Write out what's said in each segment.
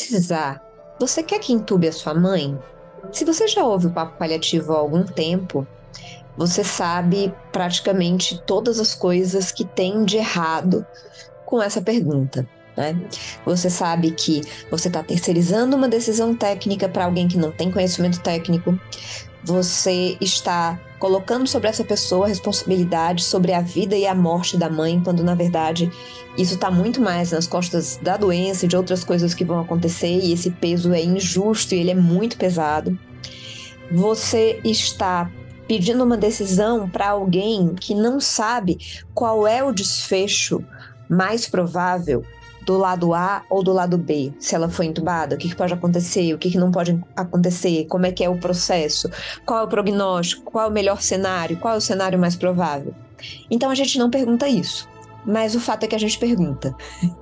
precisar, você quer que entube a sua mãe? Se você já ouve o papo paliativo há algum tempo, você sabe praticamente todas as coisas que tem de errado com essa pergunta. Né? Você sabe que você está terceirizando uma decisão técnica para alguém que não tem conhecimento técnico. Você está colocando sobre essa pessoa a responsabilidade sobre a vida e a morte da mãe, quando na verdade isso está muito mais nas costas da doença e de outras coisas que vão acontecer, e esse peso é injusto e ele é muito pesado. Você está pedindo uma decisão para alguém que não sabe qual é o desfecho mais provável do lado A ou do lado B, se ela foi entubada, o que, que pode acontecer, o que, que não pode acontecer, como é que é o processo, qual é o prognóstico, qual é o melhor cenário, qual é o cenário mais provável. Então a gente não pergunta isso, mas o fato é que a gente pergunta.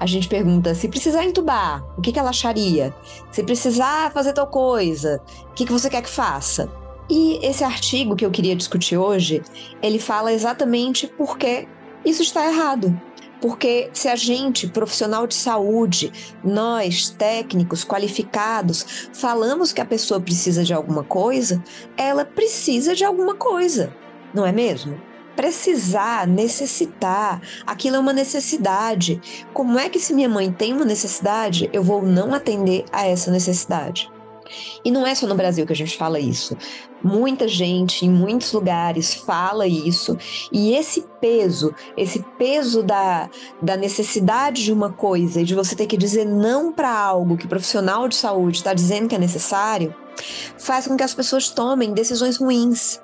A gente pergunta se precisar entubar, o que, que ela acharia? Se precisar fazer tal coisa, o que, que você quer que faça? E esse artigo que eu queria discutir hoje, ele fala exatamente porque isso está errado. Porque se a gente, profissional de saúde, nós, técnicos qualificados, falamos que a pessoa precisa de alguma coisa, ela precisa de alguma coisa, não é mesmo? Precisar, necessitar, aquilo é uma necessidade. Como é que, se minha mãe tem uma necessidade, eu vou não atender a essa necessidade? E não é só no Brasil que a gente fala isso. Muita gente em muitos lugares fala isso, e esse peso, esse peso da, da necessidade de uma coisa e de você ter que dizer não para algo que o profissional de saúde está dizendo que é necessário, faz com que as pessoas tomem decisões ruins.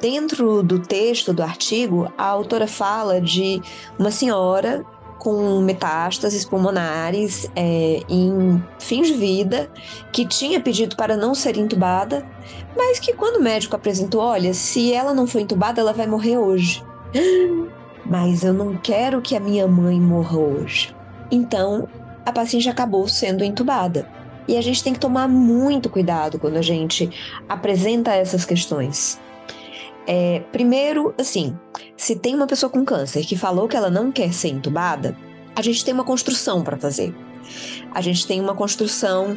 Dentro do texto do artigo, a autora fala de uma senhora com metástases pulmonares é, em fins de vida, que tinha pedido para não ser entubada, mas que quando o médico apresentou, olha, se ela não for entubada, ela vai morrer hoje. Mas eu não quero que a minha mãe morra hoje. Então, a paciente acabou sendo entubada. E a gente tem que tomar muito cuidado quando a gente apresenta essas questões. É, primeiro, assim, se tem uma pessoa com câncer que falou que ela não quer ser entubada, a gente tem uma construção para fazer. A gente tem uma construção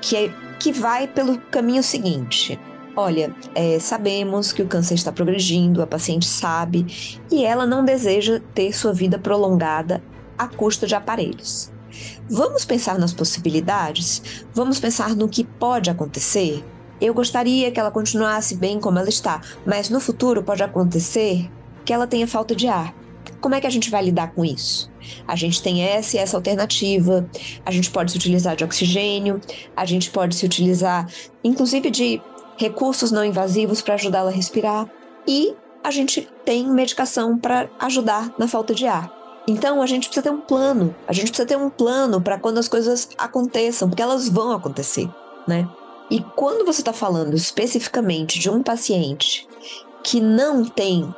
que, é, que vai pelo caminho seguinte. Olha, é, sabemos que o câncer está progredindo, a paciente sabe, e ela não deseja ter sua vida prolongada à custa de aparelhos. Vamos pensar nas possibilidades? Vamos pensar no que pode acontecer? Eu gostaria que ela continuasse bem como ela está, mas no futuro pode acontecer que ela tenha falta de ar. Como é que a gente vai lidar com isso? A gente tem essa e essa alternativa, a gente pode se utilizar de oxigênio, a gente pode se utilizar, inclusive, de recursos não invasivos para ajudá-la a respirar, e a gente tem medicação para ajudar na falta de ar. Então a gente precisa ter um plano, a gente precisa ter um plano para quando as coisas aconteçam, porque elas vão acontecer, né? E quando você está falando especificamente de um paciente que não tem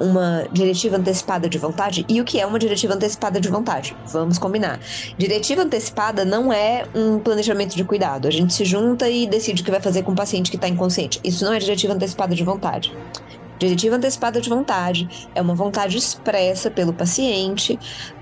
uma diretiva antecipada de vontade, e o que é uma diretiva antecipada de vontade? Vamos combinar. Diretiva antecipada não é um planejamento de cuidado. A gente se junta e decide o que vai fazer com o paciente que está inconsciente. Isso não é diretiva antecipada de vontade. Diretiva antecipada de vontade é uma vontade expressa pelo paciente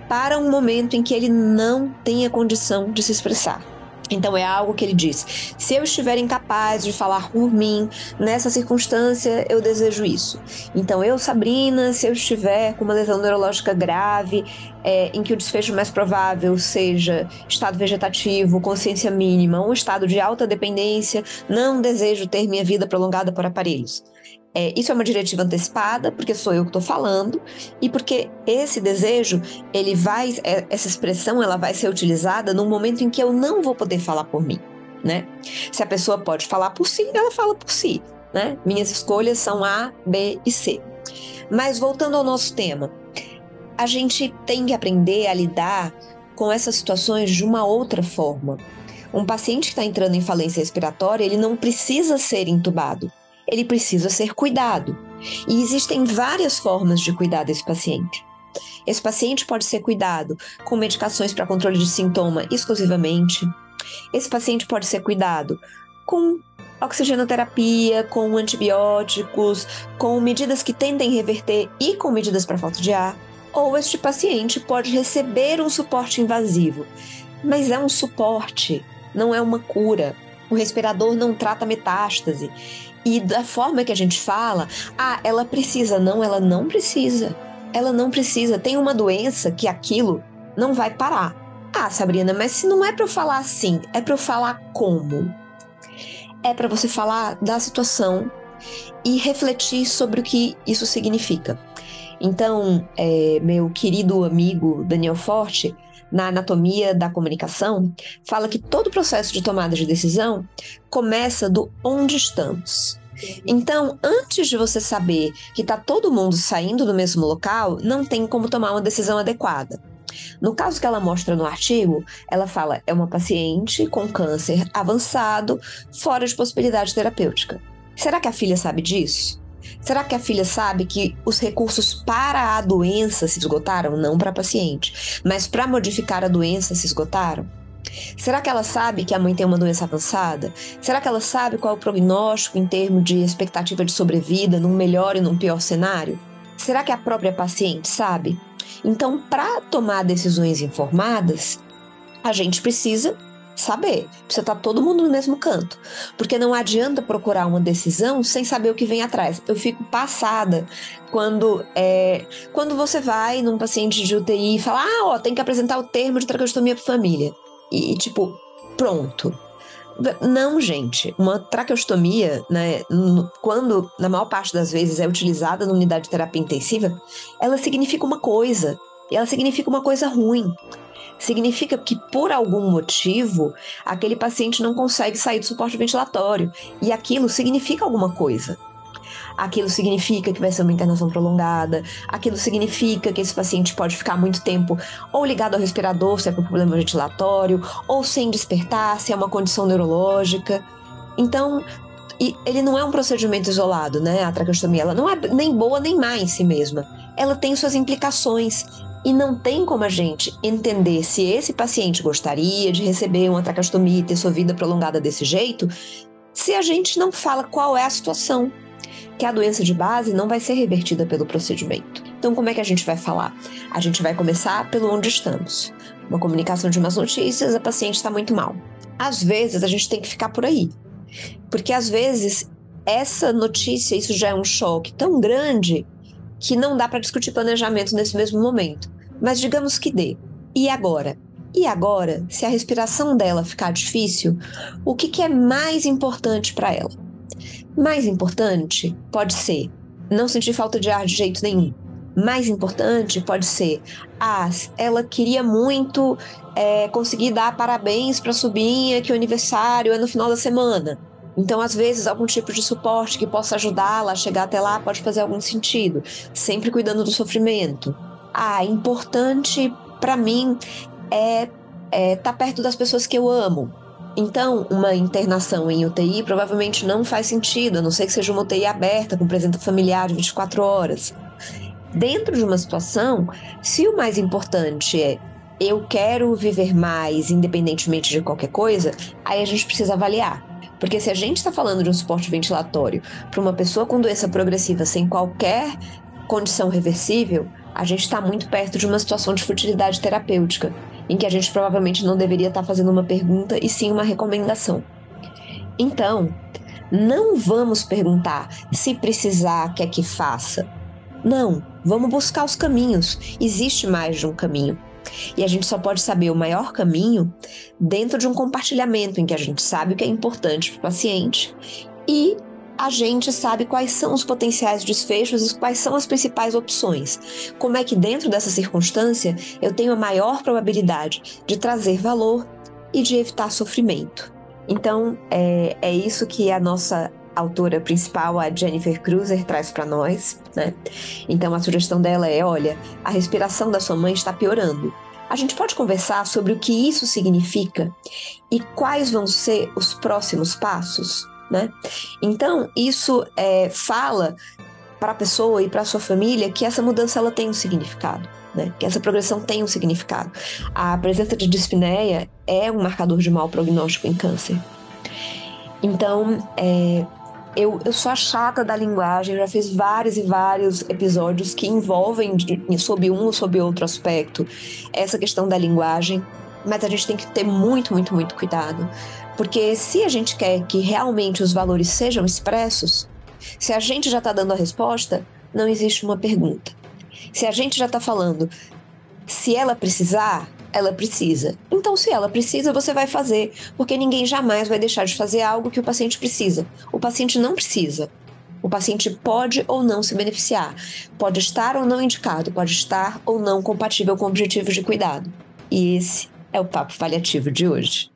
para um momento em que ele não tenha condição de se expressar. Então é algo que ele diz: se eu estiver incapaz de falar por mim, nessa circunstância eu desejo isso. Então eu, Sabrina, se eu estiver com uma lesão neurológica grave, é, em que o desfecho mais provável seja estado vegetativo, consciência mínima, um estado de alta dependência, não desejo ter minha vida prolongada por aparelhos. É, isso é uma diretiva antecipada, porque sou eu que estou falando, e porque esse desejo, ele vai, é, essa expressão, ela vai ser utilizada num momento em que eu não vou poder falar por mim, né? Se a pessoa pode falar por si, ela fala por si, né? Minhas escolhas são A, B e C. Mas voltando ao nosso tema, a gente tem que aprender a lidar com essas situações de uma outra forma. Um paciente que está entrando em falência respiratória, ele não precisa ser entubado ele precisa ser cuidado. E existem várias formas de cuidar desse paciente. Esse paciente pode ser cuidado com medicações para controle de sintoma exclusivamente. Esse paciente pode ser cuidado com oxigenoterapia, com antibióticos, com medidas que tendem a reverter e com medidas para falta de ar. Ou este paciente pode receber um suporte invasivo, mas é um suporte, não é uma cura. O respirador não trata metástase. E da forma que a gente fala, ah, ela precisa. Não, ela não precisa. Ela não precisa. Tem uma doença que aquilo não vai parar. Ah, Sabrina, mas se não é para eu falar assim, é para eu falar como? É para você falar da situação e refletir sobre o que isso significa. Então, é, meu querido amigo Daniel Forte, na Anatomia da Comunicação, fala que todo processo de tomada de decisão começa do onde estamos. Então, antes de você saber que está todo mundo saindo do mesmo local, não tem como tomar uma decisão adequada. No caso que ela mostra no artigo, ela fala é uma paciente com câncer avançado, fora de possibilidade terapêutica. Será que a filha sabe disso? Será que a filha sabe que os recursos para a doença se esgotaram? Não para a paciente, mas para modificar a doença se esgotaram? Será que ela sabe que a mãe tem uma doença avançada? Será que ela sabe qual é o prognóstico em termos de expectativa de sobrevida num melhor e num pior cenário? Será que a própria paciente sabe? Então, para tomar decisões informadas, a gente precisa saber. Precisa estar todo mundo no mesmo canto. Porque não adianta procurar uma decisão sem saber o que vem atrás. Eu fico passada quando é, quando você vai num paciente de UTI e fala: ah, ó, tem que apresentar o termo de traqueostomia para família. E, e, tipo, pronto. Não, gente. Uma traqueostomia, né, quando na maior parte das vezes é utilizada na unidade de terapia intensiva, ela significa uma coisa. E ela significa uma coisa ruim significa que por algum motivo aquele paciente não consegue sair do suporte ventilatório e aquilo significa alguma coisa. Aquilo significa que vai ser uma internação prolongada, aquilo significa que esse paciente pode ficar muito tempo ou ligado ao respirador, se é por problema ventilatório, ou sem despertar, se é uma condição neurológica. Então, ele não é um procedimento isolado, né? A traqueostomia, ela não é nem boa nem má em si mesma. Ela tem suas implicações e não tem como a gente entender se esse paciente gostaria de receber uma traqueostomia e ter sua vida prolongada desse jeito, se a gente não fala qual é a situação, que a doença de base não vai ser revertida pelo procedimento. Então, como é que a gente vai falar? A gente vai começar pelo onde estamos. Uma comunicação de umas notícias, a paciente está muito mal. Às vezes, a gente tem que ficar por aí. Porque às vezes, essa notícia, isso já é um choque tão grande que não dá para discutir planejamento nesse mesmo momento. Mas digamos que dê. E agora? E agora, se a respiração dela ficar difícil, o que, que é mais importante para ela? Mais importante pode ser não sentir falta de ar de jeito nenhum. Mais importante pode ser, ah, ela queria muito é, conseguir dar parabéns para a sobrinha que o aniversário é no final da semana. Então, às vezes, algum tipo de suporte que possa ajudá-la a chegar até lá pode fazer algum sentido, sempre cuidando do sofrimento ah, importante para mim é estar é, tá perto das pessoas que eu amo. Então, uma internação em UTI provavelmente não faz sentido, a não ser que seja uma UTI aberta, com presença familiar de 24 horas. Dentro de uma situação, se o mais importante é eu quero viver mais, independentemente de qualquer coisa, aí a gente precisa avaliar. Porque se a gente está falando de um suporte ventilatório para uma pessoa com doença progressiva sem qualquer condição reversível, a gente está muito perto de uma situação de futilidade terapêutica, em que a gente provavelmente não deveria estar tá fazendo uma pergunta e sim uma recomendação. Então, não vamos perguntar se precisar, quer que faça. Não, vamos buscar os caminhos. Existe mais de um caminho. E a gente só pode saber o maior caminho dentro de um compartilhamento em que a gente sabe o que é importante para o paciente e a gente sabe quais são os potenciais desfechos e quais são as principais opções. Como é que, dentro dessa circunstância, eu tenho a maior probabilidade de trazer valor e de evitar sofrimento. Então, é, é isso que a nossa autora principal, a Jennifer Cruiser, traz para nós. Né? Então, a sugestão dela é: olha, a respiração da sua mãe está piorando. A gente pode conversar sobre o que isso significa e quais vão ser os próximos passos? Né? Então, isso é, fala para a pessoa e para sua família que essa mudança ela tem um significado. Né? Que essa progressão tem um significado. A presença de dispneia é um marcador de mau prognóstico em câncer. Então, é, eu, eu sou a chata da linguagem, já fiz vários e vários episódios que envolvem, sob um ou sob outro aspecto, essa questão da linguagem mas a gente tem que ter muito, muito, muito cuidado. Porque se a gente quer que realmente os valores sejam expressos, se a gente já está dando a resposta, não existe uma pergunta. Se a gente já está falando, se ela precisar, ela precisa. Então, se ela precisa, você vai fazer, porque ninguém jamais vai deixar de fazer algo que o paciente precisa. O paciente não precisa. O paciente pode ou não se beneficiar, pode estar ou não indicado, pode estar ou não compatível com objetivos de cuidado. E esse é o papo paliativo de hoje.